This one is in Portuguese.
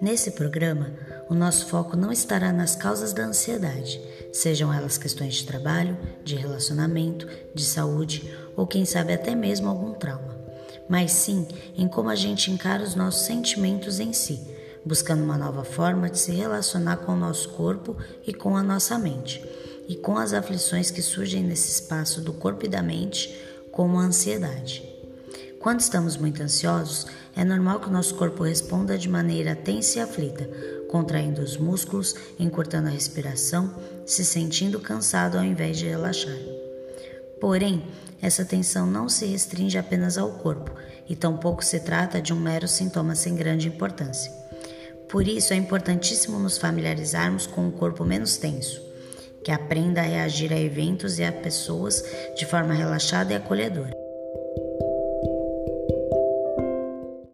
Nesse programa, o nosso foco não estará nas causas da ansiedade, sejam elas questões de trabalho, de relacionamento, de saúde ou quem sabe até mesmo algum trauma, mas sim em como a gente encara os nossos sentimentos em si, buscando uma nova forma de se relacionar com o nosso corpo e com a nossa mente, e com as aflições que surgem nesse espaço do corpo e da mente, como a ansiedade. Quando estamos muito ansiosos, é normal que o nosso corpo responda de maneira tensa e aflita, contraindo os músculos, encurtando a respiração, se sentindo cansado ao invés de relaxar. Porém, essa tensão não se restringe apenas ao corpo e tampouco se trata de um mero sintoma sem grande importância. Por isso, é importantíssimo nos familiarizarmos com um corpo menos tenso, que aprenda a reagir a eventos e a pessoas de forma relaxada e acolhedora.